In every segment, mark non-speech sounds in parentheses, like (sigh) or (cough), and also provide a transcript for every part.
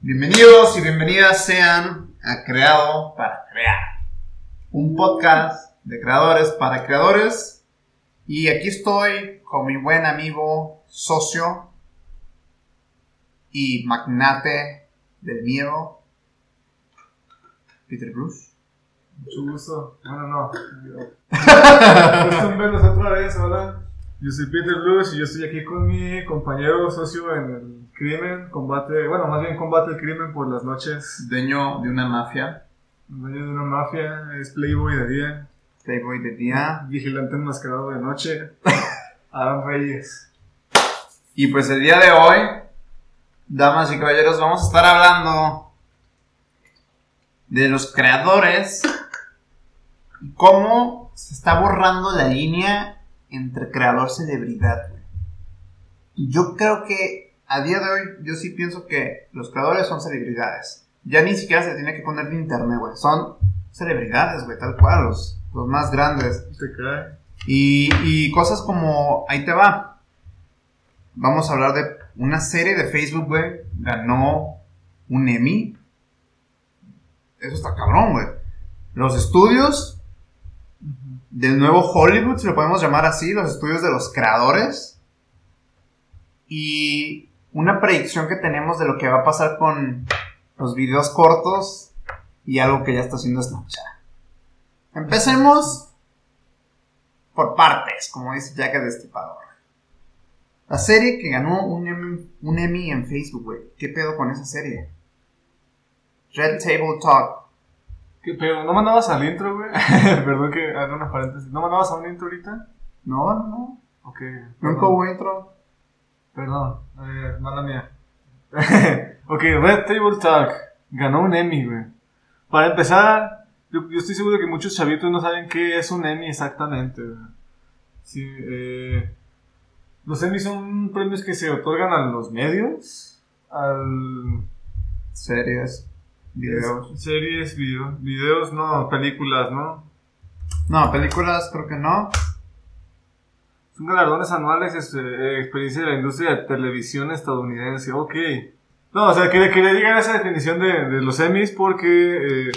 Bienvenidos y bienvenidas sean a Creado para Crear, un podcast de creadores para creadores. Y aquí estoy con mi buen amigo, socio y magnate del miedo, Peter Bruce. Mucho gusto. Bueno, no. (laughs) Gusto en verlos otra vez, hola. Yo soy Peter Blues y yo estoy aquí con mi compañero socio en el crimen, combate, bueno, más bien combate el crimen por las noches. Dueño de una mafia, Dueño de una mafia, es playboy de día, playboy de día. vigilante enmascarado de noche. (laughs) Adam Reyes. Y pues el día de hoy, damas y caballeros, vamos a estar hablando de los creadores cómo se está borrando la línea entre creador celebridad. Yo creo que a día de hoy yo sí pienso que los creadores son celebridades. Ya ni siquiera se tiene que poner de internet, güey. Son celebridades, güey, tal cual, los, los más grandes. Y, y cosas como, ahí te va. Vamos a hablar de una serie de Facebook, güey. Ganó un Emmy. Eso está cabrón, güey. Los estudios del nuevo Hollywood, si lo podemos llamar así, los estudios de los creadores. Y una predicción que tenemos de lo que va a pasar con los videos cortos y algo que ya está haciendo Snapchat. Empecemos por partes, como dice Jack el Destripador. La serie que ganó un Emmy, un Emmy en Facebook, güey. ¿Qué pedo con esa serie? Red Table Talk. ¿Qué pedo? ¿No mandabas al intro, güey? (laughs) Perdón que haga unas paréntesis. ¿No mandabas a un intro ahorita? No, no, no. Ok. Nunca hubo intro. Perdón, eh, mala mía. (laughs) ok, Red Table Talk ganó un Emmy, güey. Para empezar, yo, yo estoy seguro que muchos chavitos no saben qué es un Emmy exactamente, güey. Sí, eh, los Emmy son premios que se otorgan a los medios, al Series, videos. series, video- videos, no, películas, ¿no? No, películas creo que no. Son galardones anuales este, eh, experiencia de la industria de televisión estadounidense. Ok. No, o sea, que, que le digan esa definición de, de los Emmys porque, eh,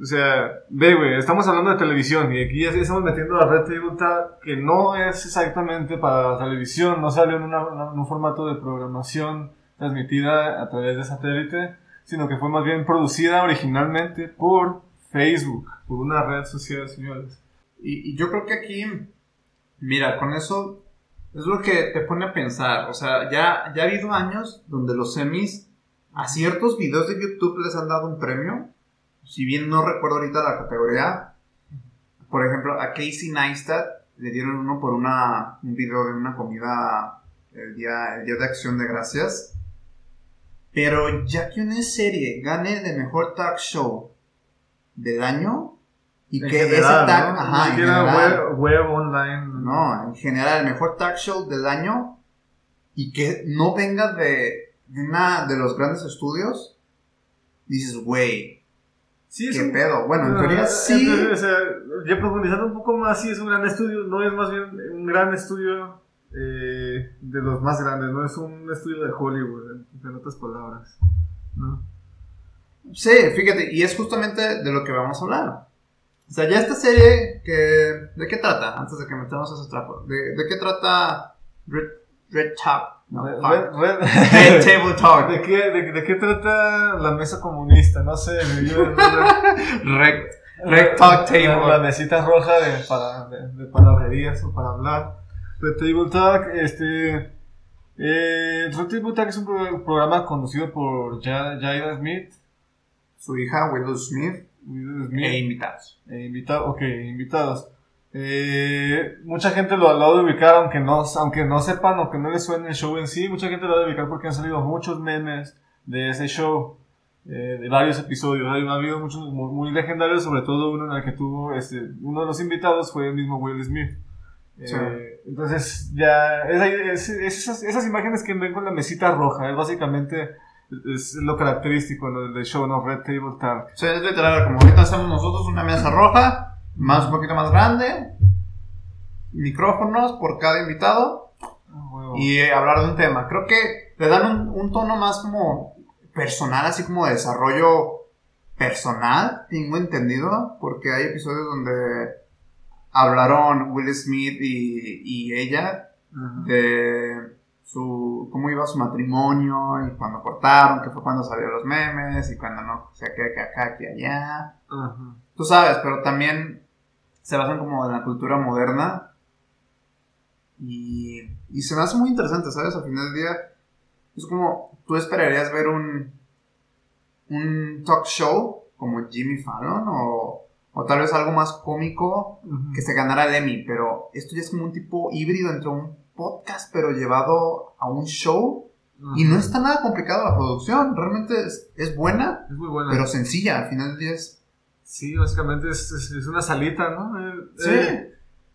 o sea, ve, güey, estamos hablando de televisión y aquí ya estamos metiendo la red Talk, que no es exactamente para televisión, no salió en, una- en un formato de programación transmitida a través de satélite, sino que fue más bien producida originalmente por Facebook, por una red social, señores. Y, y yo creo que aquí, mira, con eso es lo que te pone a pensar. O sea, ya, ya ha habido años donde los semis a ciertos videos de YouTube les han dado un premio. Si bien no recuerdo ahorita la categoría. Por ejemplo, a Casey Neistat le dieron uno por una, un video de una comida el día, el día de acción de gracias. Pero ya que una serie gane de mejor talk show del año y En que general, ese tag, ¿no? ajá, en general, web, web online. No, en general, el mejor talk show del año y que no venga de, de una de los grandes estudios, dices, güey, Sí, qué un- pedo. Bueno, en Ah, teoría sí. en teoría, o sea, ya profundizando un poco más, sí es un gran estudio, no es más bien un gran estudio eh, de los más grandes, no es un estudio de Hollywood, en, en otras palabras. ¿no? Sí, fíjate, y es justamente de lo que vamos a hablar. O sea, ya esta serie, que, ¿de qué trata? Antes de que metamos ese trapo. ¿De, de qué trata Red, Red Talk? No, Red- fuck. Red- Red Table Talk. ¿De qué, de, de qué trata la mesa comunista? No sé, yo- Red, Red Talk La, la Table. mesita roja de, para, de, de palabrerías o para hablar. Red Table Talk, este. Eh, Red Table Talk es un pro- programa conducido por Ja- Jada Smith. Su hija, Willow Smith, Will Smith. e invitados. Eh, invitado, ok, invitados. Eh, mucha gente lo, lo ha de ubicar, aunque no, aunque no sepan, aunque no les suene el show en sí, mucha gente lo ha de ubicar porque han salido muchos memes de ese show, eh, de varios episodios. Ha habido muchos muy, muy legendarios, sobre todo uno en el que tuvo, este, uno de los invitados fue el mismo Will Smith. Eh, Sí. Entonces, ya, es- es- es esas, esas imágenes que ven con la mesita roja, es básicamente es lo característico ¿no? del show, ¿no? Red Table Talk. O sea, es literal, como ahorita hacemos nosotros una mesa roja, más un poquito más grande, micrófonos por cada invitado Ah, y eh, hablar de un tema. Creo que le dan un, un tono más como personal, así como de desarrollo personal, tengo entendido, porque hay episodios donde hablaron Will Smith y, y ella de su cómo iba su matrimonio y cuando cortaron, que fue cuando salieron los memes y cuando no, o sea, que, que acá, que allá. Tú sabes, pero también se basan como en la cultura moderna y, y se me hace muy interesante, ¿sabes? Al final del día es como tú esperarías ver un un talk show como Jimmy Fallon o, o tal vez algo más cómico que se ganara el Emmy, pero esto ya es como un tipo híbrido entre un podcast pero llevado a un show y no está nada complicado la producción, realmente es, es buena, Es muy buena. pero sencilla, al final del día es... Sí, básicamente es, es- es una salita, ¿no? Eh, Sí. eh,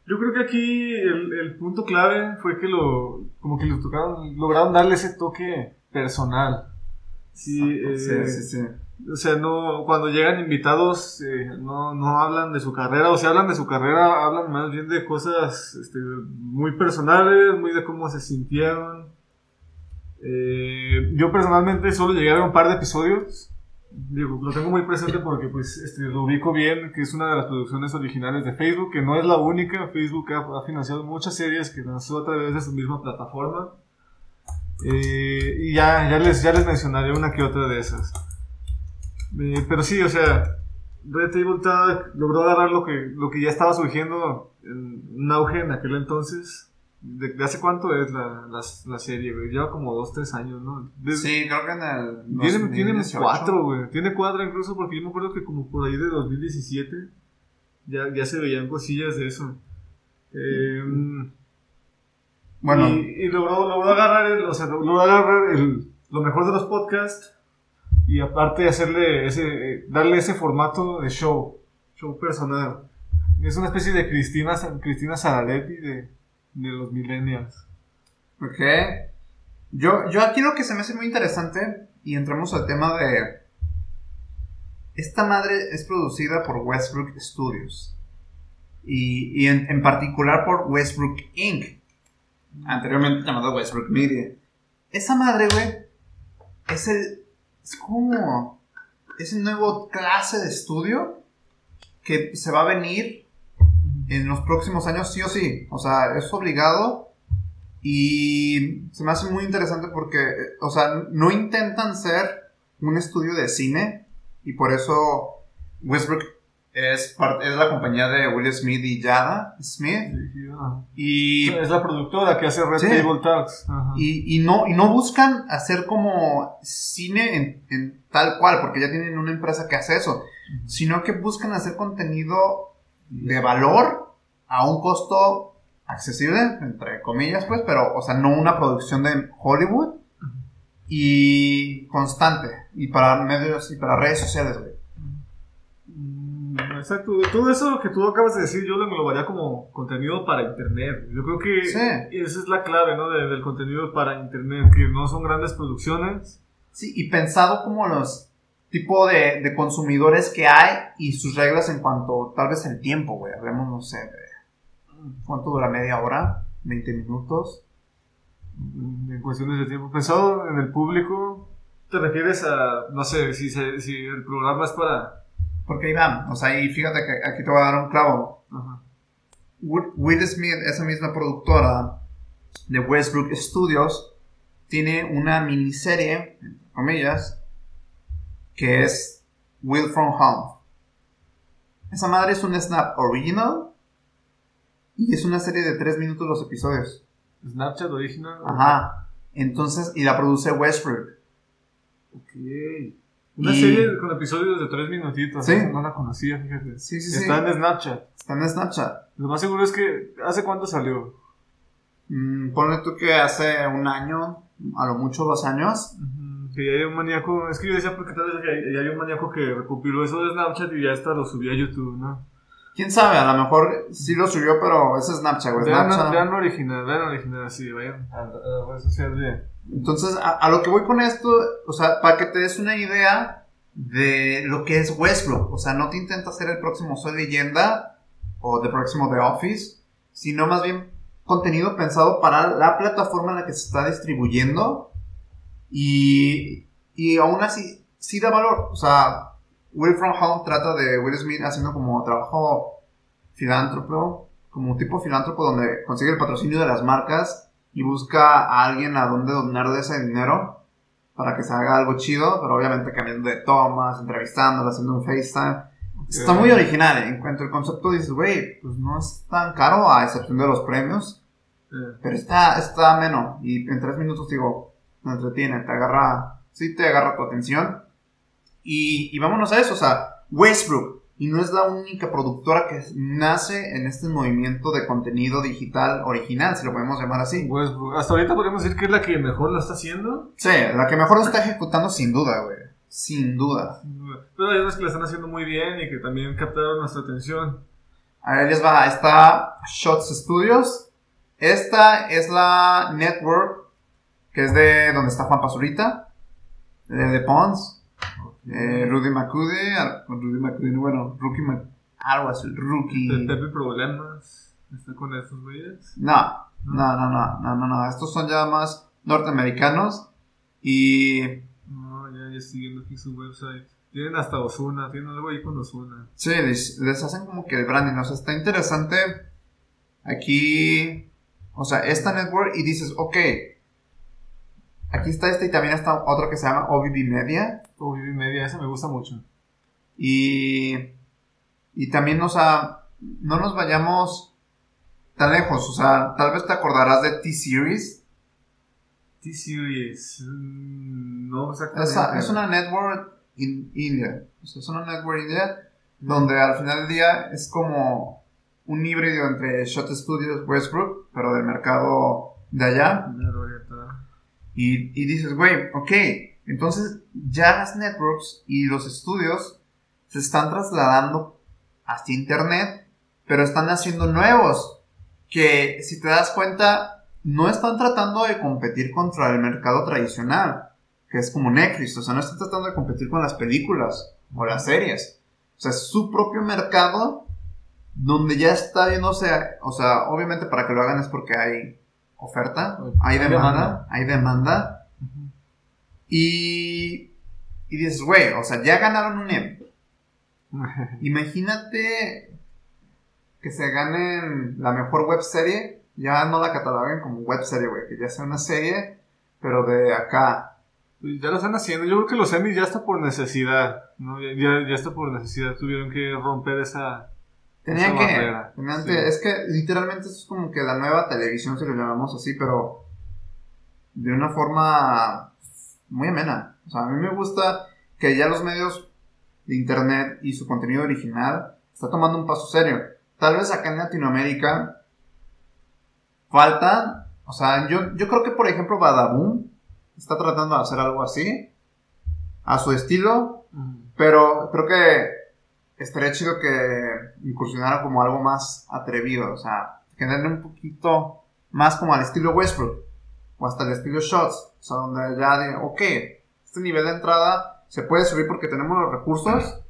yo creo que aquí el, el punto clave fue que lo, como que lo tocaron, lograron darle ese toque personal. Sí, eh, sí, sí, sí. O sea, no, cuando llegan invitados, eh, no, no hablan de su carrera, o si hablan de su carrera, hablan más bien de cosas este, muy personales, muy de cómo se sintieron. Eh, yo personalmente solo llegué a ver un par de episodios. Digo, lo tengo muy presente porque pues este, lo ubico bien, que es una de las producciones originales de Facebook, que no es la única. Facebook ha, financiado muchas series que lanzó a través de su misma plataforma. Eh, y ya, ya, les, ya les mencionaré una que otra de esas. Eh, pero sí, o sea, Red Table Talk logró agarrar lo que, lo que ya estaba surgiendo en un auge en aquel entonces. ¿De, de hace cuánto es la, la, la serie, güey? Lleva como 2, 3 años, ¿no? Desde- Sí, creo que en el... tiene, tiene 2018. cuatro, güey. Tiene cuatro incluso porque yo me acuerdo que como por ahí de 2017 ya, ya se veían cosillas de eso. Eh, Bueno, y, y logró, logró agarrar, el, o sea, logró agarrar el- lo mejor de los podcasts y aparte hacerle ese, darle ese formato de show, show personal. Es una especie de Cristina, Cristina Saralegui de, de los millennials. Ok. Yo, yo aquí lo que se me hace muy interesante, y entramos al tema de... Esta madre es producida por Westbrook Studios. Y, y en, en particular por Westbrook Inc. Anteriormente llamado Westbrook Media. Esa madre, güey, es el... Es como... Es nuevo clase de estudio que se va a venir en los próximos años, sí o sí. O sea, es obligado. Y se me hace muy interesante porque, eh, o sea, no intentan ser un estudio de cine. Y por eso Westbrook es, par- es la compañía de Will Smith y Jada Smith. Y, Es la productora que hace Red Sí. Table Talks. Ajá. y, y no, y no buscan hacer como cine en, en tal cual, porque ya tienen una empresa que hace eso. Sino que buscan hacer contenido de valor a un costo accesible, entre comillas, pues, pero, o sea, no una producción de Hollywood y constante, y para medios y para redes sociales, güey. Exacto, todo eso que tú acabas de decir yo lo englobaría como contenido para internet. Yo creo que Sí. esa es la clave ¿no? de- del contenido para internet, que no son grandes producciones. Sí, y pensado como los tipo de, de consumidores que hay y sus reglas en cuanto, tal vez el tiempo, güey, hablemos, no sé, de cuánto dura media hora, 20 minutos. mm, En cuestiones de tiempo. Pensado en el público, ¿te refieres a, no sé, si, se- si el programa es para... Porque ahí van, o sea, y fíjate que aquí te voy a dar un clavo. Ajá. Will Will Smith, esa misma productora de Westbrook Studios, tiene una miniserie, entre comillas, que es Will From Home. Esa madre es un Snap Original y es una serie de 3 minutos los episodios. Snapchat original. Ajá. Entonces, y la produce Westbrook. Ok. Una Y- serie con episodios de tres minutitos. Sí. No la conocía, fíjate. Sí, sí, sí. Está en Snapchat. Está en Snapchat. Lo más seguro es que, ¿hace cuánto salió? Mm, ponle tú que hace un año, a lo mucho dos años. Ujú, Que ya hay un maníaco, es que yo decía porque tal vez ya hay, ya hay un maníaco que recopiló eso de Snapchat y ya hasta lo subió a YouTube, ¿no? Quién sabe, a lo mejor sí lo subió, pero es Snapchat, güey. Vean, Snapchat. vean lo original, vean lo original, sí, vayan a, a la red social de... Entonces, a, a lo que voy con esto, o sea, para que te des una idea de lo que es Westbrook. O sea, no te intenta ser el próximo Soy Leyenda o el próximo The Office, sino más bien contenido pensado para la plataforma en la que se está distribuyendo y, Y aún así, sí da valor. O sea, Will From Home trata de Will Smith haciendo como trabajo filántropo, como un tipo filántropo donde consigue el patrocinio de las marcas y busca a alguien a donde donarle ese dinero para que se haga algo chido, pero obviamente cambiando de tomas, entrevistándolo, haciendo un FaceTime. Está muy original. En cuanto al concepto, dices, güey, pues no es tan caro a excepción de los premios, Eh, pero está, está ameno. Y en tres minutos, digo, te entretiene, te agarra, sí te agarra tu atención. Y, y vámonos a eso, o sea, Westbrook. Y no es la única productora que nace en este movimiento de contenido digital original, si lo podemos llamar así. Westbrook. Hasta ahorita podemos decir que es la que mejor lo está haciendo. Sí, la que mejor lo está ejecutando sin duda, güey. Sin duda. Pero hay unas que la están haciendo muy bien y que también captaron nuestra atención. A ver, les va. Está Shots Studios. Esta es la network que es de donde está Juan Pazurita, de The Pons, eh, Rudy Macude, ah, Rudy Macude, bueno, Rookie Mac, algo así, Rookie. Pepe Problemas. ¿Está con estos güeyes? No, no, no, no, no, no, no, estos son ya más norteamericanos y No, ya, ya estoy viendo aquí su website. Tienen hasta Osuna, tienen algo ahí con Osuna. sí, les, les hacen como que el branding, o sea, está interesante aquí, o sea, esta network y dices, ok, aquí está este y también está otro que se llama OBB Media. Vivi Media, esa me gusta mucho. Y, y también, o sea, no nos vayamos tan lejos. O sea, tal vez te acordarás de T-Series. T-Series. mm, No, exactamente. Esa- es una network in India. O sea, es una network india donde al final del día es como un híbrido entre Shot Studios Westbrook, pero del mercado de allá. Y, y dices, güey, ok, entonces ya las networks y los estudios se están trasladando hacia Internet, pero están haciendo nuevos, que si te das cuenta, no están tratando de competir contra el mercado tradicional, que es como Netflix, o sea, no están tratando de competir con las películas o las series. O sea, es su propio mercado donde ya está viéndose, o sea, obviamente para que lo hagan es porque hay oferta, hay demanda. hay demanda. Y, y dices, güey, o sea, ya ganaron un Emmy. Imagínate que se ganen la mejor web serie, ya no la cataloguen como web serie, güey, que ya sea una serie, pero de acá. Pues ya lo están haciendo. Yo creo que los Emmys ya está por necesidad. ¿no? Ya, ya, ya está por necesidad. Tuvieron que romper esa. Tenían Esa que, barrera, tenían sí. que- es que literalmente eso es como que la nueva televisión, si lo llamamos así, pero de una forma muy amena. O sea, a mí me gusta que ya los medios de internet y su contenido original está tomando un paso serio. Tal vez acá en Latinoamérica falta, o sea, yo, yo creo que por ejemplo Badaboom está tratando de hacer algo así, a su estilo, pero creo que estaría chido que incursionara como algo más atrevido, o sea, generarle un poquito más como al estilo Westbrook, o hasta el estilo Shots, o sea, donde ya de, ok, este nivel de entrada se puede subir porque tenemos los recursos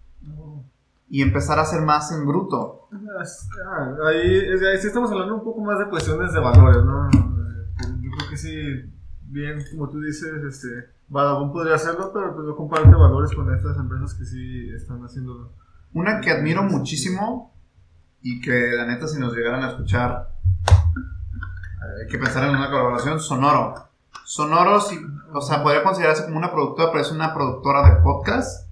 y empezar a hacer más en bruto. Ah, ahí, ahí sí estamos hablando un poco más de cuestiones de valores, ¿no? Eh, Yo creo que sí, bien, como tú dices, este, Badabun podría hacerlo, pero pues no comparte valores con estas empresas que sí están haciendo. Una que admiro muchísimo y que la neta si nos llegaran a escuchar hay que pensar en una colaboración, Sonoro. Sonoro, sí, o sea, podría considerarse como una productora, pero es una productora de podcast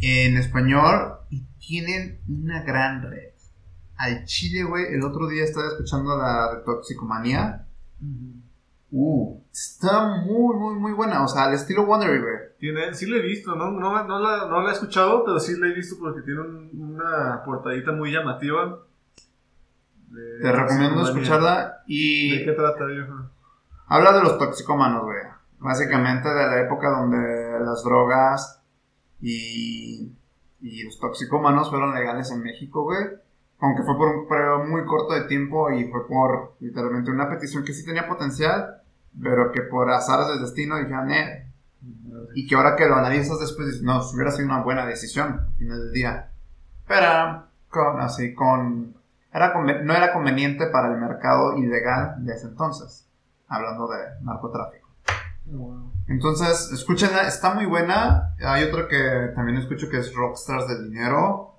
en español y tienen una gran red. Al Chile, güey, el otro día estaba escuchando la de Toxicomanía. Uh, está muy, muy, muy buena. O sea, al estilo Wondery, güey. Tiene, sí la he visto, ¿no? No, no, la, no la he escuchado, pero sí la he visto porque tiene un- una portadita muy llamativa. De- Te recomiendo escucharla. Y ¿De qué trata, viejo? Habla de los toxicómanos, güey. Básicamente de la época donde las drogas y, y los toxicómanos fueron legales en México, güey. Aunque fue por un periodo muy corto de tiempo y fue por literalmente una petición que sí tenía potencial, pero que por azares del destino dijeron, eh. Y que ahora que lo analizas después dices, no, hubiera sido una buena decisión al final del día. Pero, con, así, con. Era no era conveniente para el mercado ilegal de ese entonces hablando de narcotráfico. Entonces, escúchenla, está muy buena. Hay otro que también escucho que es Rockstars del Dinero.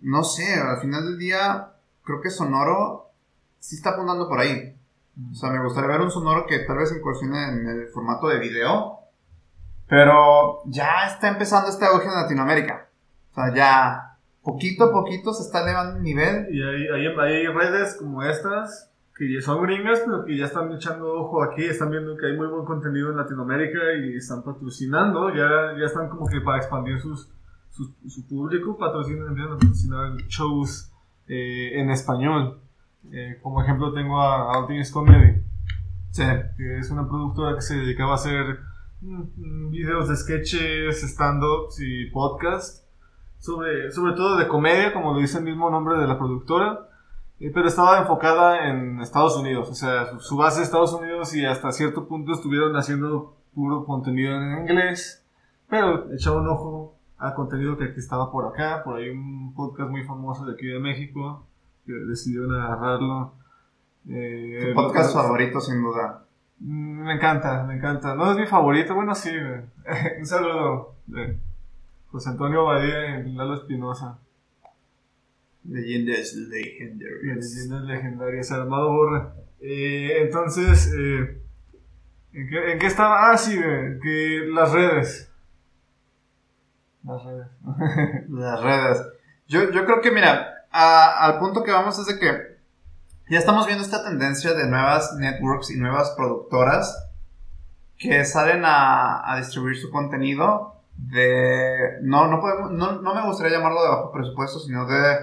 No sé, al final del día, creo que Sonoro sí está apuntando por ahí. O sea, me gustaría ver un Sonoro que tal vez incursione en el formato de video. Pero ya está empezando este auge en Latinoamérica. O sea, ya poquito a poquito se está elevando el nivel. Y hay, hay, hay redes como estas que son gringas, pero que ya están echando ojo aquí, están viendo que hay muy buen contenido en Latinoamérica y están patrocinando, ya, ya están como que para expandir sus, su, público, patrocinan, a patrocinar shows eh, en español. Eh, como ejemplo tengo a Altis Comedy, Sí. que es una productora que se dedicaba a hacer mm, mm, videos de sketches, stand-ups y podcasts, sobre, sobre todo de comedia, como lo dice el mismo nombre de la productora. Eh, Pero estaba enfocada en Estados Unidos, o sea, su, su base es Estados Unidos y hasta cierto punto estuvieron haciendo puro contenido en inglés, pero echaba un ojo al contenido que, que estaba por acá, por ahí un podcast muy famoso de aquí de México, que decidieron agarrarlo. Eh, Tu podcast favorito, sin duda. Mm, Me encanta, me encanta. No es mi favorito, bueno, sí. (laughs) Un saludo de José Antonio Badía y Lalo Espinosa. Leyendas legendarias. leyendas legendarias, Armado Borra. Eh, entonces, eh, ¿en, qué, en qué estaba? Ah, sí, güey, que las redes. Las redes. (laughs) Las redes. Yo, yo creo que, mira, a- al punto que vamos es de que ya estamos viendo esta tendencia de nuevas networks y nuevas productoras que salen a, a distribuir su contenido de... No, no, podemos, no, no me gustaría llamarlo de bajo presupuesto, sino de...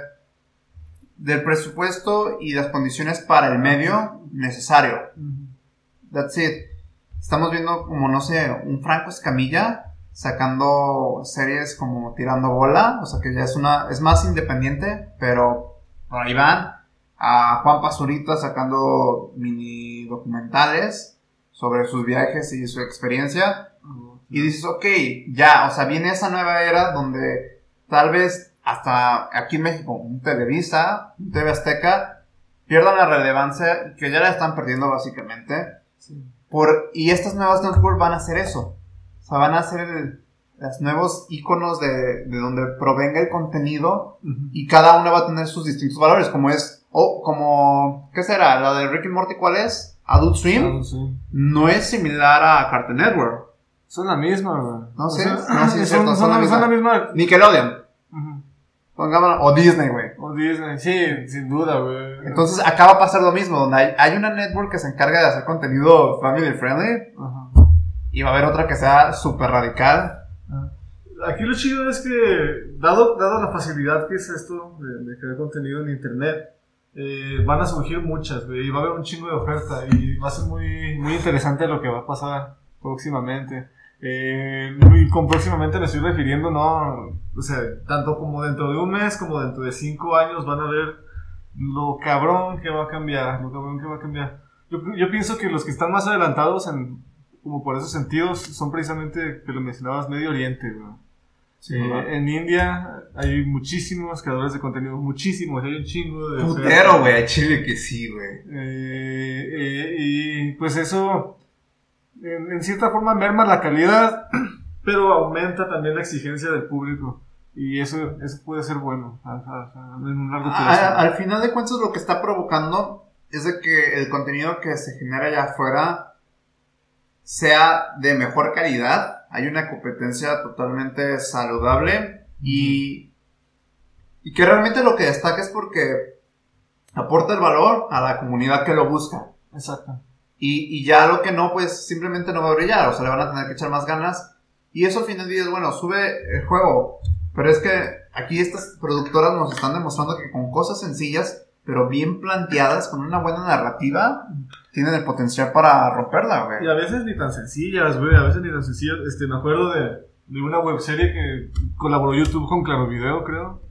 Del presupuesto y las condiciones para el medio necesario. That's it. Estamos viendo como, no sé, un Franco Escamilla sacando series como Tirando Bola, o sea que ya es una, es más independiente, pero por ahí van. A Juan Pazurita sacando mini documentales sobre sus viajes y su experiencia. Y dices, ok, ya, o sea, viene esa nueva era donde tal vez hasta aquí en México, un Televisa, un TV Azteca, pierdan la relevancia que ya la están perdiendo básicamente. Por, y estas nuevas networks van a hacer eso. O sea, van a ser el- los nuevos iconos de, de donde provenga el contenido Ujú. y cada una va a tener sus distintos valores, como es, o como, ¿qué será? ¿La de Rick and Morty cuál es? Adult Swim. Ah, sí. No es similar a Cartoon Network. Son la misma, güey. No O sé, sea, no, sí, (laughs) es son, cierto, son son la la, misma. son la misma. Nickelodeon. Pongámoslo, o Disney, güey. O Disney, sí, sin duda, güey. Entonces acá va a pasar lo mismo, donde hay, hay una network que se encarga de hacer contenido family friendly Ajá. y va a haber otra que sea súper radical. Aquí lo chido es que, dado, dado la facilidad que es esto de, de crear contenido en internet, eh, van a surgir muchas, güey, y va a haber un chingo de oferta, y va a ser muy, muy interesante lo que va a pasar próximamente. Eh, y con próximamente me estoy refiriendo, no, o sea, tanto como dentro de un mes como dentro de cinco años van a ver lo cabrón que va a cambiar, lo cabrón que va a cambiar. Yo, yo pienso que los que están más adelantados en, como por esos sentidos, son precisamente, que lo mencionabas, Medio Oriente, güey. Eh, en India hay muchísimos creadores de contenido, muchísimos, hay un chingo de... Putero, güey, a Chile que sí, güey. Eh, eh, y pues eso, en, en cierta forma, merma la calidad, (clears throat) pero aumenta también la exigencia del público. Y eso, eso puede ser bueno a- a- a- en un largo plazo. A- al final de cuentas lo que está provocando es de que el contenido que se genera allá afuera sea de mejor calidad. Hay una competencia totalmente saludable y, y que realmente lo que destaca es porque aporta el valor a la comunidad que lo busca. Exacto. Y, y ya lo que no, pues simplemente no va a brillar, o sea, le van a tener que echar más ganas. Y eso al final del día es bueno, sube el juego. Pero es que aquí estas productoras nos están demostrando que con cosas sencillas, pero bien planteadas, con una buena narrativa, tienen el potencial para romperla, güey. Y a veces ni tan sencillas, güey, a veces ni tan sencillas. Este, me acuerdo de, de una webserie que colaboró YouTube con Claro Video, creo.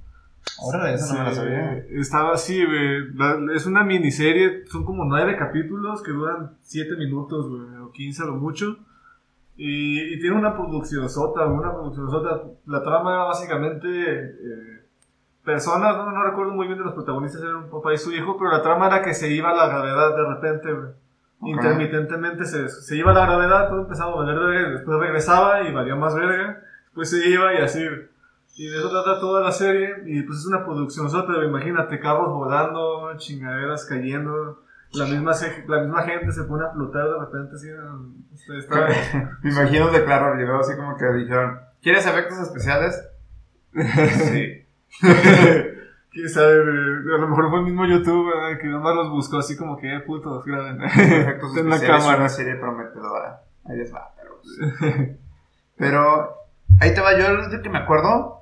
Ahora eso no me lo sabía. Estaba así, güey. La- Es una miniserie, son como nueve capítulos que duran siete minutos, güey, o quince a lo mucho. Y, y tiene una producción sota, una producción sota. La trama era básicamente eh, personas, no, no recuerdo muy bien de los protagonistas, eran un papá y su hijo, pero la trama era que se iba a la gravedad de repente, güey. Intermitentemente se, se iba a la gravedad, todo empezaba a valer verga, después regresaba y valía más verga, después se iba y así. Y de eso trata toda la serie, y pues es una producción sota, imagínate, carros volando, chingaderas cayendo, la misma, la misma gente se pone a flotar de repente así. Está... Me (laughs) imagino de claro llegó así como que dijeron, ¿quieres efectos especiales? sí. (laughs) Quién sabe, a lo mejor fue el mismo YouTube que nomás los buscó así como que, eh, putos, graben. (laughs) Efectos en la cámara. Es una serie prometedora. Ahí les va, pero. Pero, ahí te va yo, el que me acuerdo.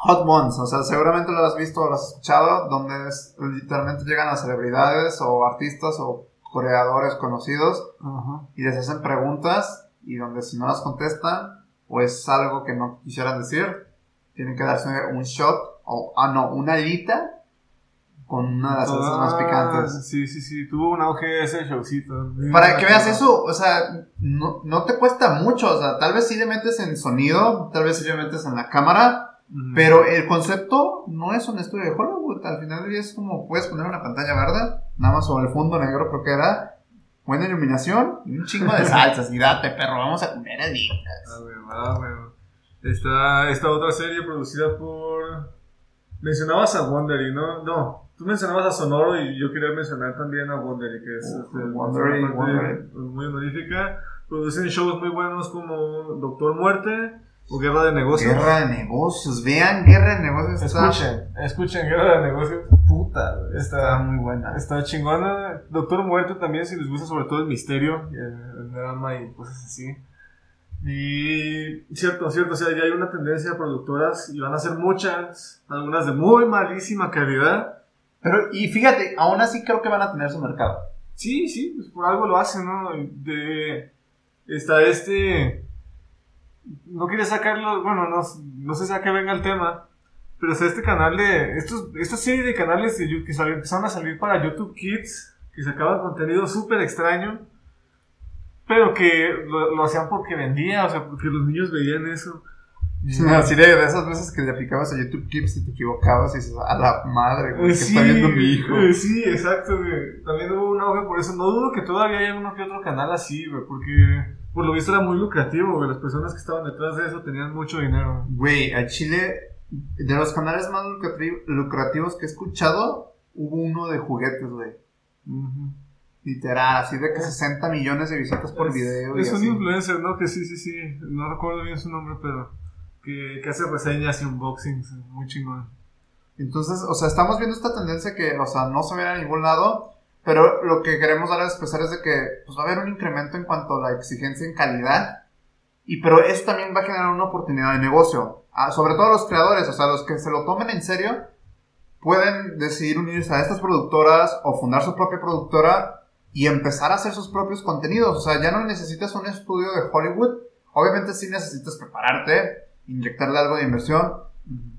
Hot Ones, o sea, seguramente lo has visto o lo has escuchado, donde es, literalmente llegan las celebridades o artistas o creadores conocidos y les hacen preguntas y donde si no las contestan o es algo que no quisieran decir, tienen que darse un shot o, ah, no, una alita con una de las salsas más picantes. Sí, sí, sí, tuvo un auge ese showcito. Para que veas eso, o sea, no, no, te cuesta mucho, o sea, tal vez sí le metes en sonido, tal vez sí le metes en la cámara, pero el concepto no es un estudio de Hollywood, al final es como puedes poner una pantalla verde, nada más sobre el fondo negro creo que era, buena iluminación y un chingo de (laughs) salsas, y date perro, vamos a comer alitas. Esta, esta otra serie producida por Mencionabas a Wondery, ¿no? No, tú mencionabas a Sonoro y yo quería mencionar también a Wondery, que es este, Wondery, muy honorífica. Producen shows muy buenos como Doctor Muerte o Guerra de Negocios. Guerra de Negocios, vean Guerra de Negocios. Escuchen, escuchen Guerra de Negocios. Puta, está, muy buena. Está chingona. Doctor Muerte también, si les gusta sobre todo el misterio, el drama y cosas así. Y cierto, cierto, o sea, ya hay una tendencia a productoras y van a ser muchas, algunas de muy malísima calidad. Pero, y fíjate, aún así creo que van a tener su mercado. Sí, sí, pues por algo lo hacen, ¿no? De, está este... No quiere sacarlo, bueno, no, no sé si a qué venga el tema, pero este canal de... Estos, esta serie de canales de, que empezaron a salir para YouTube Kids, que sacaban contenido súper extraño pero que lo, hacían porque vendía, o sea, porque los niños veían eso. así de, esas veces que le aplicabas a YouTube Clips y te equivocabas y dices, a la madre, güey, que está viendo mi hijo. sí, exacto, güey. También hubo un auge por eso. No dudo que todavía haya uno que otro canal así, güey, porque por lo visto era muy lucrativo, güey. Las personas que estaban detrás de eso tenían mucho dinero. Güey, a Chile, de los canales más lucrativos que he escuchado, hubo uno de juguetes, güey. Literal, así de que 60 millones de visitas por video. Es un influencer, ¿no? Que sí, sí, sí. No recuerdo bien su nombre, pero que, que hace reseñas y unboxings. Muy chingón. Entonces, o sea, estamos viendo esta tendencia que, o sea, no se ve a ningún lado. Pero lo que queremos dar a expresar es de que pues, va a haber un incremento en cuanto a la exigencia en calidad. Y pero eso también va a generar una oportunidad de negocio. Ah, sobre todo los creadores, o sea, los que se lo tomen en serio, pueden decidir unirse a estas productoras o fundar su propia productora y empezar a hacer sus propios contenidos. O sea, ya no necesitas un estudio de Hollywood. Obviamente sí necesitas prepararte, inyectarle algo de inversión,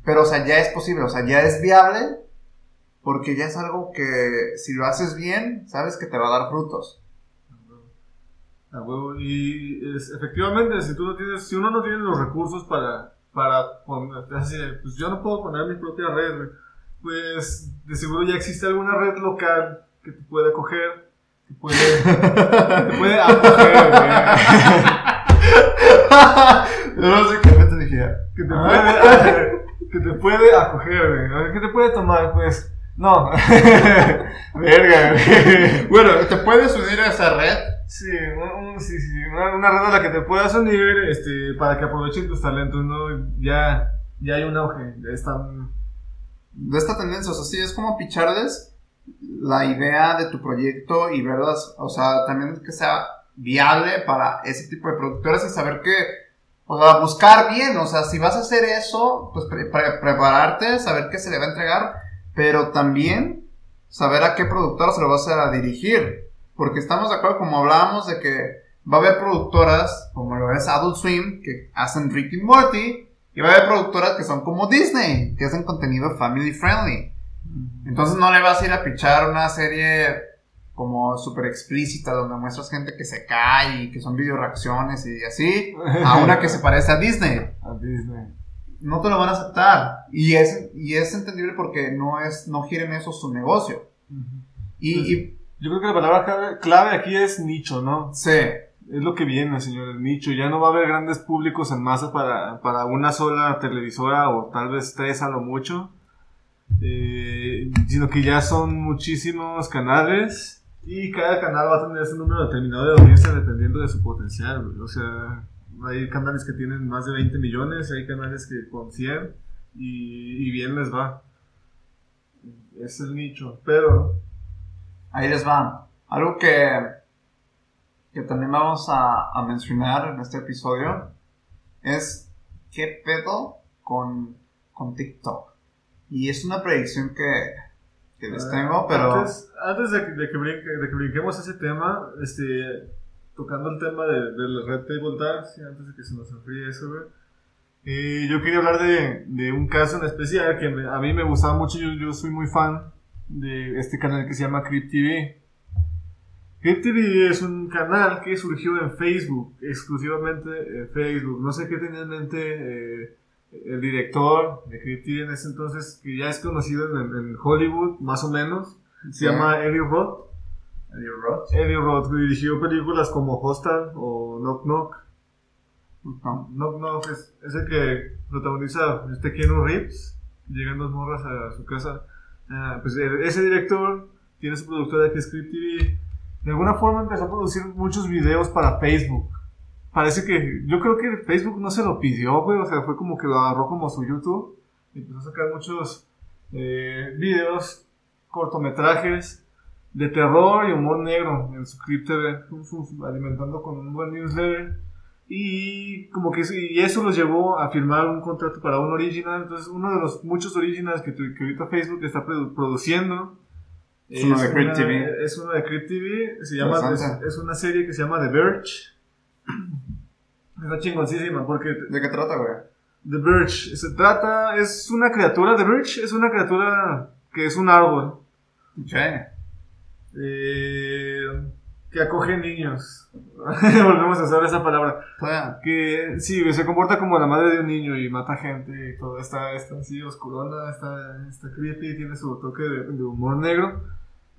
pero o sea, ya es posible, o sea, ya es viable porque ya es algo que si lo haces bien, sabes que te va a dar frutos. A huevo. Y efectivamente, si tú no tienes, si uno no tiene los recursos para, para poner, pues yo no puedo poner mi propia red, pues de seguro ya existe alguna red local que te pueda coger te puede, te puede acoger, no sé qué te dije. Que te puede, que te puede acoger, güey. ¿Qué te puede tomar, pues? No. (laughs) Verga, (laughs) Bueno, ¿te puedes unir a esa red? Sí, sí, sí, una, red a la que te puedas unir este, para que aprovechen tus talentos, ¿no? Ya, ya hay un auge, ya están... De esta tendencia, o sea, sí, es como picharles la idea de tu proyecto y verlas, o sea, también que sea viable para ese tipo de productores y saber que, o sea, buscar bien, o sea, si vas a hacer eso, pues prepararte, saber qué se le va a entregar, pero también saber a qué productor se lo vas a dirigir, porque estamos de acuerdo, como hablábamos, de que va a haber productoras, como lo es Adult Swim, que hacen Ricky Morty, y va a haber productoras que son como Disney, que hacen contenido family friendly. Entonces no le vas a ir a pichar una serie como súper explícita donde muestras gente que se cae y que son video reacciones y así, a una que se parece a Disney. (laughs) A Disney. No te lo van a aceptar. Y es, y es entendible porque no es, no gira en eso su negocio. y, Yo creo que la palabra clave, aquí es nicho, ¿no? Sí. Es lo que viene, señor, el nicho. Ya no va a haber grandes públicos en masa para, para una sola televisora o tal vez tres a lo mucho. Eh, sino que ya son muchísimos canales y cada canal va a tener ese número determinado de audiencia dependiendo de su potencial. O sea, hay canales que tienen más de 20 millones, hay canales que con 100 y, y bien les va. Es el nicho. Pero Ahí les va. Algo que, que también vamos a, a mencionar en este episodio es qué pedo con, con TikTok. Y es una predicción que, que les tengo, pero... Antes, antes de, que, de, que brinque- de que brinquemos ese tema, este, tocando el tema de, de la red Table Dance, antes de que se nos enfríe eso, güey, eh, yo quería hablar de, de un caso en especial que me- a mí me gustaba mucho, yo, yo soy muy fan de este canal que se llama Crypt TV. Crypt TV es un canal que surgió en Facebook, exclusivamente en Facebook. No sé qué tenía en mente eh, el director de Crypt TV en ese entonces, que ya es conocido en, en Hollywood, más o menos. Se Sí. llama Eddie Roth. Eddie Roth. Eddie Roth dirigió películas como Hostal o Knock Knock. No. Knock Knock es, es el que protagoniza este Keanu Reeves. Llegan dos morras a su casa. Ah, pues ese director tiene su productora que es Script TV. De alguna forma empezó a producir muchos videos para Facebook. Parece que, yo creo que Facebook no se lo pidió, güey. O sea, fue como que lo agarró como su YouTube. Y empezó a sacar muchos eh, videos, cortometrajes de terror y humor negro en su Crypt TV, alimentando con un buen newsletter. Y como que y eso los llevó a firmar un contrato para un original. Entonces, uno de los muchos originals que, que ahorita Facebook está produ- produciendo Es uno de Crypt una- TV. Es uno de Crypt TV. Se llama, es, es una serie que se llama The Verge. (clears throat) Está chingoncísima porque ¿De qué trata, güey? The Verge se trata, es una criatura, The Verge es una criatura que es un árbol. Ok. Eh, que acoge niños. (laughs) Volvemos a usar esa palabra. Que sí, se comporta como la madre de un niño y mata gente y todo. Está, está así oscurona, está, está creepy, tiene su toque de, de humor negro.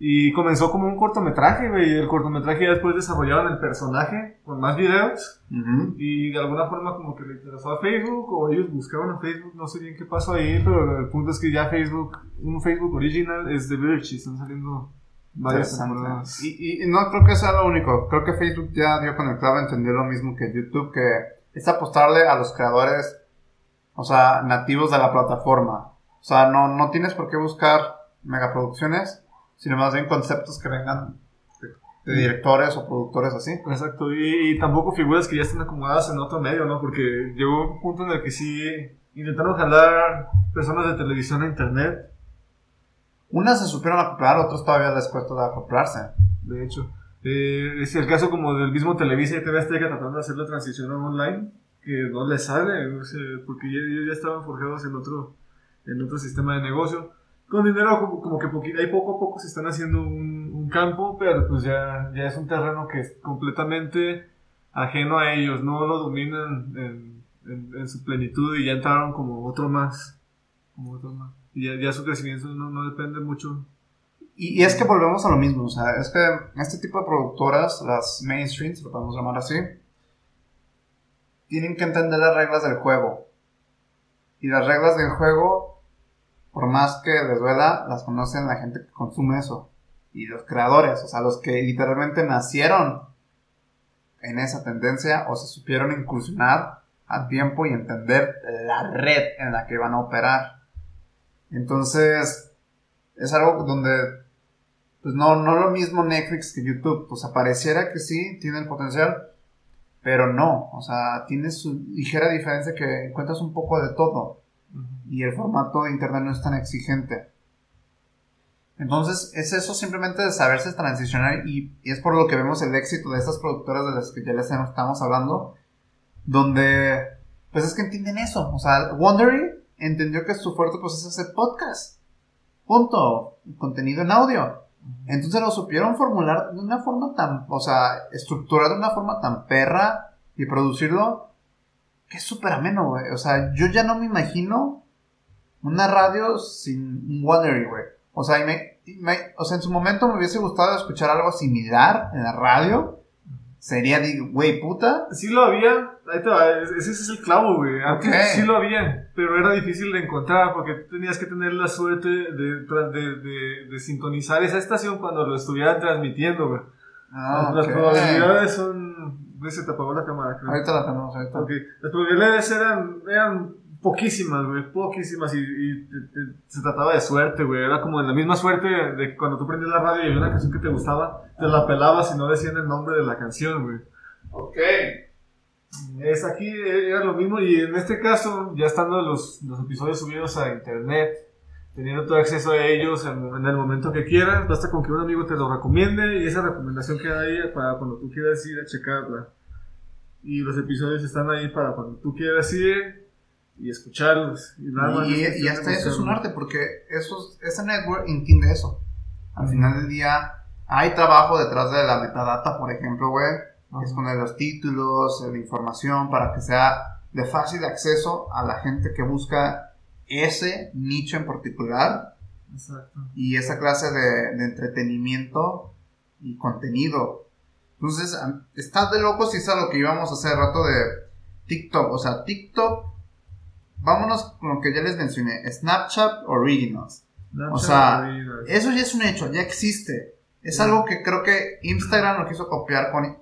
Y comenzó como un cortometraje, güey. Y el cortometraje ya después desarrollaron el personaje con más videos. Ujú. Y de alguna forma como que le interesó a Facebook o ellos buscaban a Facebook, no sé bien qué pasó ahí, pero el punto es que ya Facebook, un Facebook original es The Verge y están saliendo varias temporadas. Y, y- y no creo que sea lo único. Creo que Facebook ya dio con el clavo, entendió lo mismo que YouTube, que es apostarle a los creadores, o sea, nativos de la plataforma. O sea, no, no tienes por qué buscar megaproducciones, sino más bien conceptos que vengan de, de directores o productores así. Exacto, y, y tampoco figuras que ya están acomodadas en otro medio, ¿no? Porque llegó un punto en el que sí intentaron jalar personas de televisión a internet, Unas se supieron acoplar, otros todavía les cuesta de acoplarse. de hecho. Eh, es el caso como del mismo Televisa y TV Azteca tratando de hacer la transición online, que no les sale, o sea, porque ellos ya estaban forjados en otro, en otro sistema de negocio. Con dinero como, que poqui- ahí poco a poco se están haciendo un, campo, pero pues ya, ya es un terreno que es completamente ajeno a ellos, no lo dominan en, en- en su plenitud y ya entraron como otro más. Como otro más. Ya, ya su crecimiento no, depende mucho. Y, y es que volvemos a lo mismo, o sea, es que este tipo de productoras, las mainstream, si lo podemos llamar así, tienen que entender las reglas del juego. Y las reglas del juego, por más que les duela, las conocen la gente que consume eso. Y los creadores, o sea, los que literalmente nacieron en esa tendencia o se supieron incursionar a tiempo y entender la red en la que van a operar. Entonces, es algo donde pues no, no lo mismo Netflix que YouTube. Pues pareciera que sí, tiene el potencial, pero no. O sea, tiene su ligera diferencia que encuentras un poco de todo. Y el formato de internet no es tan exigente. Entonces, es eso simplemente de saberse transicionar y, y es por lo que vemos el éxito de estas productoras de las que ya les estamos hablando, donde, pues es que entienden eso. O sea, Wondery entendió que su fuerte pues es hacer podcast. Punto. Contenido en audio. Entonces lo supieron formular de una forma tan, o sea, estructurar de una forma tan perra y producirlo que es súper ameno, güey. O sea, yo ya no me imagino una radio sin un Wondery, güey. O sea, ime- me- o sea, en su momento me hubiese gustado escuchar algo similar en la radio. Sería, güey, puta. Sí lo había, ahí te va, ese es el clavo, güey. Antes Ok. sí lo había, pero era difícil de encontrar porque tenías que tener la suerte de, de, de, de sintonizar esa estación cuando lo estuvieran transmitiendo, güey. Ah, Las, probabilidades son... Se te apagó la cámara, creo. Ahorita la tenemos, ahorita. Ok, Las probabilidades eran, eran poquísimas, güey, poquísimas y, y te- te- se trataba de suerte, güey. Era como en la misma suerte de que cuando tú prendías la radio y había una canción que te gustaba, te la pelabas y no decían el nombre de la canción, güey. Ok. Es aquí, era lo mismo y en este caso, ya estando los, los episodios subidos a internet, teniendo todo acceso a ellos en, en el momento que quieras, basta con que un amigo te lo recomiende y esa recomendación queda ahí para cuando tú quieras ir a checarla. Y los episodios están ahí para cuando tú quieras ir y escucharlos. Y, nada Y, hasta eso es un arte, porque eso, ese network entiende eso. Al final del día, hay trabajo detrás de la metadata, por ejemplo, güey. Es poner los títulos, la información, para que sea de fácil acceso a la gente que busca ese nicho en particular Exacto. y esa clase de, de entretenimiento y contenido. Entonces, estás de loco si es a lo que íbamos a hacer rato de TikTok. O sea, TikTok, vámonos con lo que ya les mencioné, Snapchat Originals. O sea, Eso ya es un hecho, ya existe. Es algo que creo que Instagram lo quiso copiar con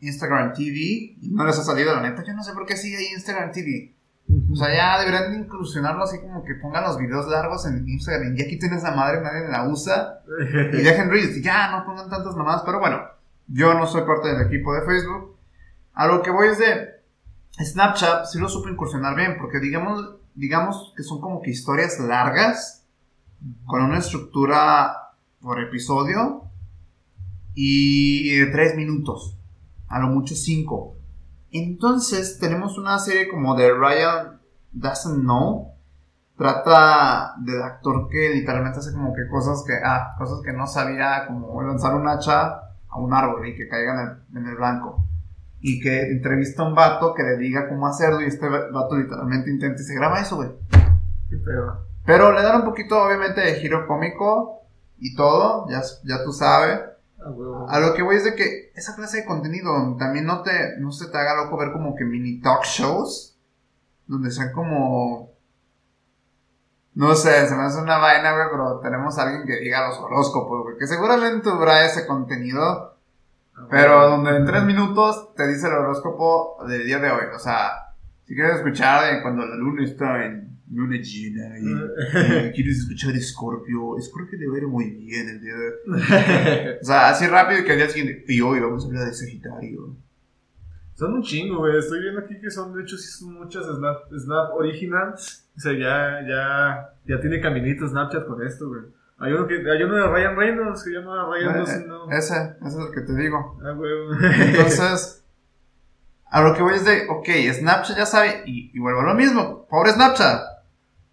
Instagram TV y no les ha salido, la neta. Yo no sé por qué sigue ahí Instagram TV. O sea, ya deberían de inclusionarlo así como que pongan los videos largos en Instagram. Y aquí tienes esa madre, nadie la usa. (laughs) Y dejen Reels. Ya, no pongan tantas mamadas. Pero bueno, yo no soy parte del equipo de Facebook. A lo que voy es de Snapchat, sí lo supo incursionar bien. Porque digamos, digamos que son como que historias largas. Con una estructura por episodio. Y de tres minutos. A lo mucho cinco. Entonces tenemos una serie como de Ryan Doesn't Know. Trata del actor que literalmente hace como que cosas que, ah, cosas que no sabía, como lanzar un hacha a un árbol y que caiga en el, en el blanco. Y que entrevista a un vato que le diga cómo hacerlo y este vato literalmente intenta y se graba eso, güey. Pedo. Pero le dan un poquito, obviamente, de giro cómico y todo, ya, ya tú sabes. Ah. A lo que voy es de que esa clase de contenido también no te no se te haga loco ver como que mini talk shows donde sean como no sé, se me hace una vaina, güey, pero tenemos a alguien que diga los horóscopos, güey, que seguramente habrá ese contenido, pero huevo. donde en tres minutos te dice el horóscopo del día de hoy, o sea, si quieres escuchar de cuando la luna está en luna llena y, y (laughs) quieres escuchar Scorpio, Scorpio debe ir muy bien el día de hoy. (laughs) O sea, así rápido que al día siguiente. Y hoy vamos a hablar de Sagitario. Son un chingo, güey. Estoy viendo aquí que son, de hecho, sí son muchas Snap, Snap Originals. O sea, ya, ya, ya tiene caminito Snapchat con esto, güey. Hay uno, que, hay uno de Ryan Reynolds que llama Ryan Eh, Doesn't Know. Ese, ese es el que te digo. Ah, güey. Entonces, (laughs) a lo que voy es de, ok, Snapchat ya sabe, y, y vuelvo a lo mismo, pobre Snapchat.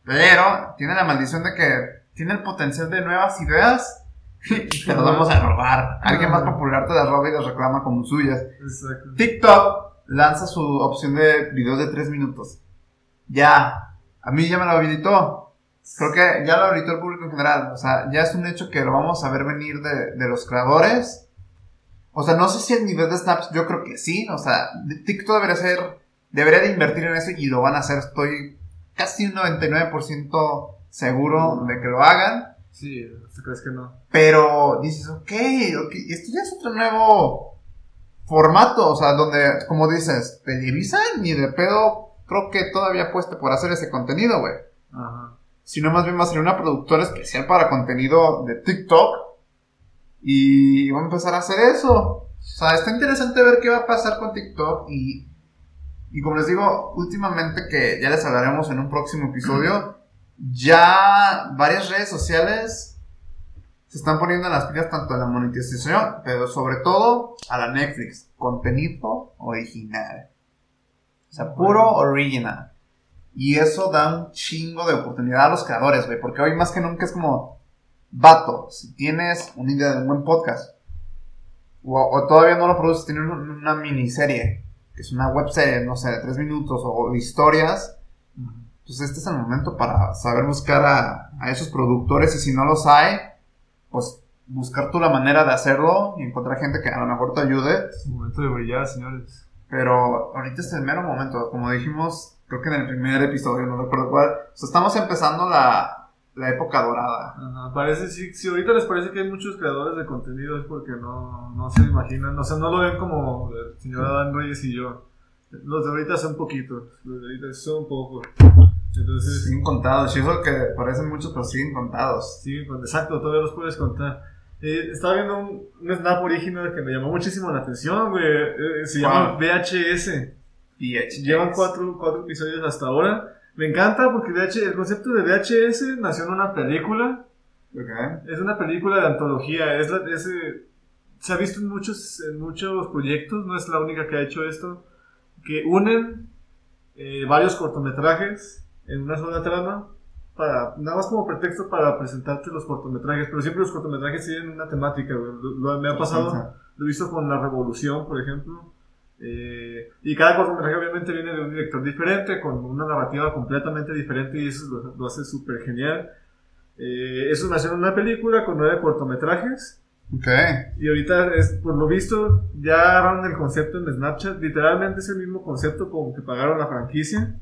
Pero tiene la maldición de que tiene el potencial de nuevas ideas (laughs) y te las vamos a robar. Alguien más popular te las roba y las reclama como suyas. Exacto. TikTok lanza su opción de videos de 3 minutos. Ya, a mí ya me lo habilitó. Creo que ya lo habilitó el público en general. O sea, ya es un hecho que lo vamos a ver venir de, de los creadores. O sea, no sé si el nivel de snaps, yo creo que sí. O sea, TikTok debería ser, debería de invertir en eso y lo van a hacer. Estoy casi un 99% seguro de que lo hagan. Sí, ¿tú crees que no? Pero dices, ok, ok, esto ya es otro nuevo formato, o sea, donde, como dices, Televisa ni de pedo creo que todavía apueste por hacer ese contenido, güey. Ajá. Sino más bien va a ser una productora especial para contenido de TikTok y va a empezar a hacer eso. O sea, está interesante ver qué va a pasar con TikTok y, y como les digo, últimamente que ya les hablaremos en un próximo episodio, ya varias redes sociales se están poniendo en las pilas tanto a la monetización, pero sobre todo a la Netflix. Contenido original. O sea, puro original. Y eso da un chingo de oportunidad a los creadores, güey. Porque hoy más que nunca es como, vato, si tienes una idea de un buen podcast, o, o todavía no lo produces, tienes un- una miniserie, que es una webserie, no sé, de tres minutos, o historias, pues este es el momento para saber buscar a, a esos productores y si no los hay, pues buscar tú la manera de hacerlo y encontrar gente que a lo mejor te ayude. Es momento de brillar, señores. Pero ahorita es el mero momento, como dijimos, creo que en el primer episodio, no recuerdo cuál, o sea, estamos empezando la, la época dorada. Ajá, parece, si, si ahorita les parece que hay muchos creadores de contenido es porque no, no se imaginan, o sea, no lo ven como el señor Adán Reyes y yo. Los de ahorita son poquitos, los de ahorita son pocos. Entonces, Siguen contados, y eso que parecen muchos, pero siguen contados. sí, pues, exacto, todavía los puedes contar. Eh, estaba viendo un, un snap original que me llamó muchísimo la atención, güey. Eh, se llama ¿Cuál? VHS. VHS. Llevan cuatro, cuatro episodios hasta ahora. Me encanta porque VH el concepto de VHS nació en una película. Ok. Es una película de antología. Es la- es, eh, se ha visto en muchos, en muchos proyectos, no es la única que ha hecho esto, que unen eh, varios cortometrajes en una sola trama, para, nada más como pretexto para presentarte los cortometrajes, pero siempre los cortometrajes tienen una temática. Lo- lo- me ha pasado, lo he visto con La Revolución, por ejemplo. Eh, y cada cortometraje obviamente viene de un director diferente, con una narrativa completamente diferente y eso lo, lo hace súper genial. Eh, eso nació en una película con nueve cortometrajes Ok. y ahorita, es, por lo visto, ya agarraron el concepto en Snapchat. Literalmente es el mismo concepto como que pagaron la franquicia.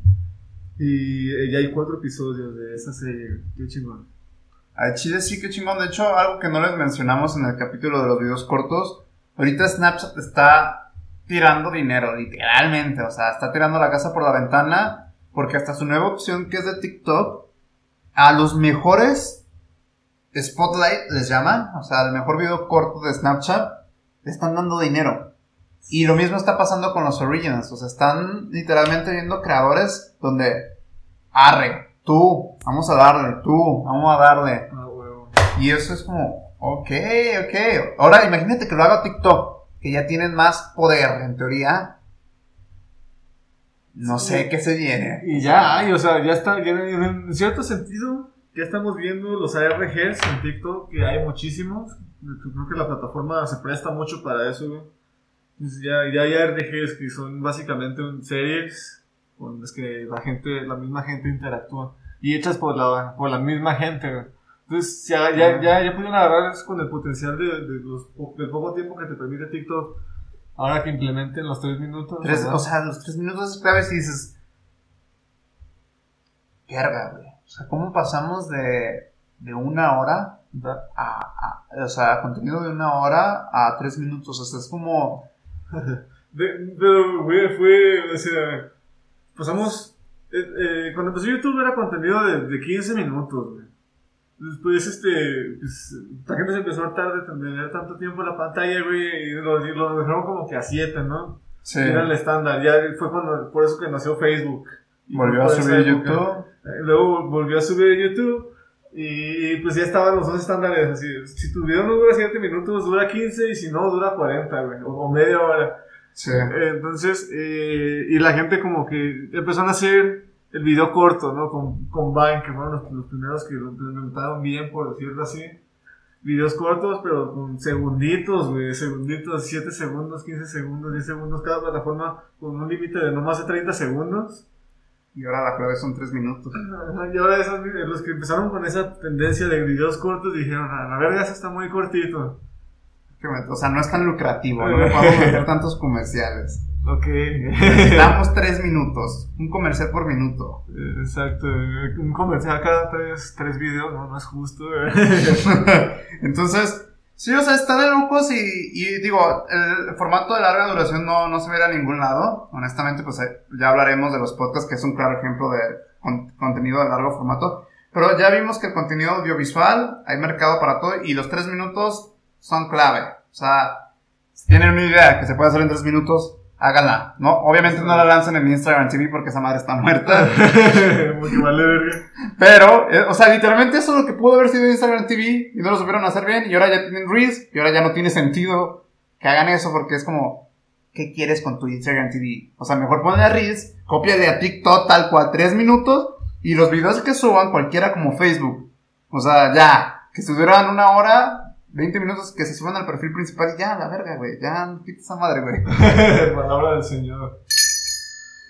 Y eh, ya hay cuatro episodios de esa serie. Qué chingón. A Chile sí que chingón. De hecho, algo que no les mencionamos en el capítulo de los videos cortos. Ahorita Snapchat está tirando dinero, literalmente. O sea, está tirando la casa por la ventana. Porque hasta su nueva opción, que es de TikTok, a los mejores Spotlight les llaman. O sea, el mejor video corto de Snapchat, le están dando dinero. Y lo mismo está pasando con los Originals. O sea, están literalmente viendo creadores donde, arre, tú, vamos a darle, tú, vamos a darle. Ah. Y eso es como, ok, ok. Ahora imagínate que lo haga TikTok, que ya tienen más poder, en teoría. No sé qué se viene. Y ya hay, o sea, ya está, ya en, en cierto sentido, ya estamos viendo los ARGs en TikTok, que hay muchísimos. Creo que la plataforma se presta mucho para eso, güey. Ya, ya hay ARGs que son básicamente un- series con las que la gente, la misma gente interactúa. Y hechas por la, por la misma gente, güey. Entonces ya, ya, ya, ya pudieron agarrar eso con el potencial de, de los, del poco tiempo que te permite TikTok. Ahora que implementen los tres minutos. O sea, los tres minutos es clave si dices, verga, güey. O sea, ¿cómo pasamos de, de una hora a, a- o sea, contenido de una hora a tres minutos? O sea, es como, (laughs) De- pero, güey, fue, o sea, pasamos, eh, eh, cuando empezó YouTube era contenido de, de 15 minutos, güey. Después, este, pues, la gente se empezó a hartar de tener tanto tiempo en la pantalla, güey, y lo, y lo dejaron como que a 7, ¿no? sí, Era el estándar, ya fue cuando, por eso que nació Facebook. Volvió a subir época. YouTube. Eh, Luego volvió a subir YouTube y pues ya estaban los dos estándares así. Si tu video no dura 7 minutos, dura 15 y si no, dura 40, güey, o, o media hora. Sí. Entonces, eh, y la gente como que empezaron a hacer el video corto, ¿no? Con, con Vine, que fueron los, los primeros que lo implementaron bien, por decirlo así. Videos cortos, pero con segunditos, güey, segunditos, 7 segundos, 15 segundos, 10 segundos, cada plataforma con un límite de no más de 30 segundos. Y ahora la clave son tres minutos. Ajá, Y ahora esos, los que empezaron con esa tendencia de videos cortos dijeron, a la verga, eso está muy cortito. O sea, no es tan lucrativo, (laughs) no me puedo meter tantos comerciales. Ok. Necesitamos tres minutos, un comercial por minuto. Exacto, un comercial cada tres, tres videos, no, no es justo. (laughs) Entonces, sí, o sea, está de locos y, y digo, el formato de larga duración no, no se ve a ningún lado. Honestamente, pues eh, ya hablaremos de los podcasts, que es un claro ejemplo de con- contenido de largo formato. Pero ya vimos que el contenido audiovisual, hay mercado para todo y los tres minutos son clave. O sea, si tienen una idea que se puede hacer en tres minutos, háganla, ¿no? Obviamente no la lancen en Instagram TV porque esa madre está muerta. (laughs) Porque vale verga. Pero, eh, o sea, literalmente eso es lo que pudo haber sido Instagram TV y no lo supieron hacer bien y ahora ya tienen Reels y ahora ya no tiene sentido que hagan eso porque es como, ¿qué quieres con tu Instagram TV? O sea, mejor ponle a Reels, cópiale a TikTok tal cual tres minutos y los videos que suban cualquiera como Facebook. O sea, ya, que duran una hora, 20 minutos que se suban al perfil principal y ya, la verga, güey, ya, quita esa madre, güey. (laughs) Palabra del Señor.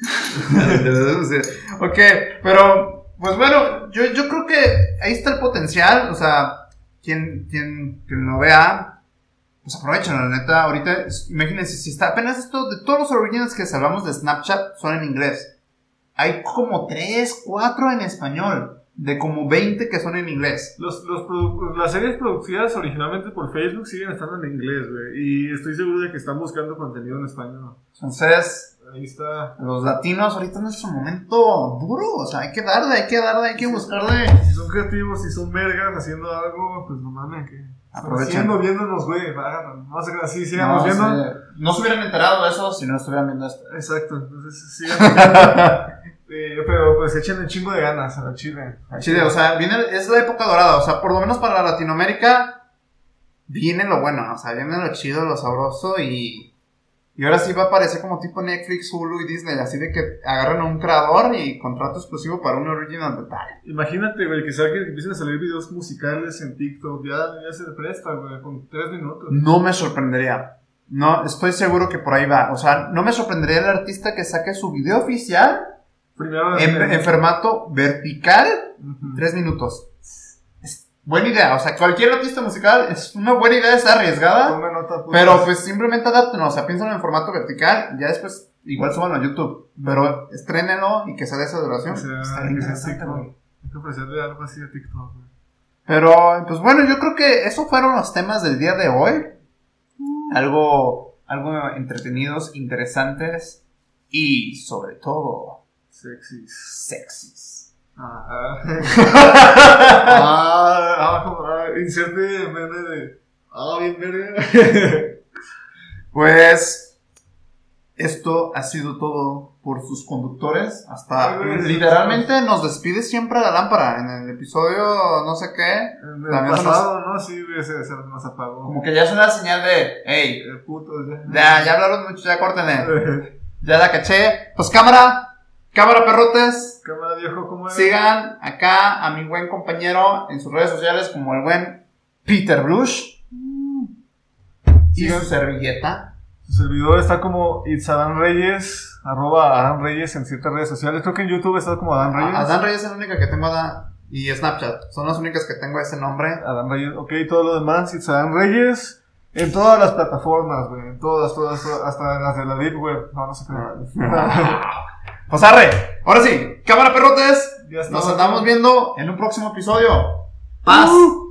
(laughs) ok, pero pues bueno, yo, yo creo que ahí está el potencial, o sea, quien, quien, quien lo vea, pues aprovechen, la neta. Ahorita, imagínense, si está apenas esto, de todos los originals que salvamos de Snapchat son en inglés. Hay como 3, 4 en español. De como 20 que son en inglés. Los, los las series producidas originalmente por Facebook siguen estando en inglés, güey. Y estoy seguro de que están buscando contenido en español. Entonces, Ahí está. los latinos ahorita es nuestro momento duro. O sea, hay que darle, hay que darle, hay que buscarle. Si son creativos, si son vergas haciendo algo, pues no mames, que. Aprovechen. Siendo viéndonos, güey. No sé así, sigamos No, viendo. sí. no se hubieran enterado de eso si no estuvieran viendo esto. Exacto, entonces sigan (laughs) pero pues echen un chingo de ganas a la chile. Chile, o sea, viene, es la época dorada, o sea, por lo menos para Latinoamérica viene lo bueno, o sea, viene lo chido, lo sabroso y, y ahora sí va a aparecer como tipo Netflix, Hulu y Disney, así de que agarran a un creador y contrato exclusivo para un original de tal. Imagínate, güey, que salga que empiecen a salir videos musicales en TikTok. Ya, ya se presta, güey, con tres minutos. No me sorprendería. No, estoy seguro que por ahí va. O sea, no me sorprendería el artista que saque su video oficial Primero en, en formato vertical Ujú. Tres minutos. Es buena idea. O sea, cualquier artista musical es una buena idea, es arriesgada. Nota, putas. Pero pues simplemente adaptenlo. O sea, piénsalo en formato vertical. Ya después, igual súbanlo a YouTube. Pero estrénenlo y que sea de esa duración. Que sea- Está que bien sea interesante, TikTok. güey. Hay que ofrecerle algo así a TikTok, güey. Pero, pues bueno, yo creo que esos fueron los temas del día de hoy. Algo, algo entretenidos, interesantes y sobre todo Sexys. sexys. Ah, ah, (laughs) ah, ah, inserte meme de. Ah, bien verga. Pues esto ha sido todo por sus conductores. Hasta literalmente nos despide siempre la lámpara. En el episodio no sé qué. En el pasado, ¿no? Sí, se, se nos apagó. Como que ya es una señal de, hey, Eh, putos, ya. ya, ya hablaron mucho, ya córtenle. (laughs) Ya la caché. Pues cámara, cámara perrotes. Cámara viejo, ¿cómo es? Sigan acá a mi buen compañero en sus redes sociales como el buen Peter Brush. Y su servilleta. Su servidor está como It's Adán Reyes, arroba Adán Reyes en ciertas redes sociales. Creo que en YouTube está como Adán Reyes. Adán Reyes es la única que tengo Adán. Y Snapchat. Son las únicas que tengo ese nombre. Adán Reyes, ok, todo lo demás, It's Adán Reyes. En todas las plataformas, güey. En todas, todas, todas, hasta en las de la Deep Web. No, no sé qué. (laughs) Josarre, ahora sí, cámara perrotes. Nos andamos viendo en un próximo episodio. Paz. Uh.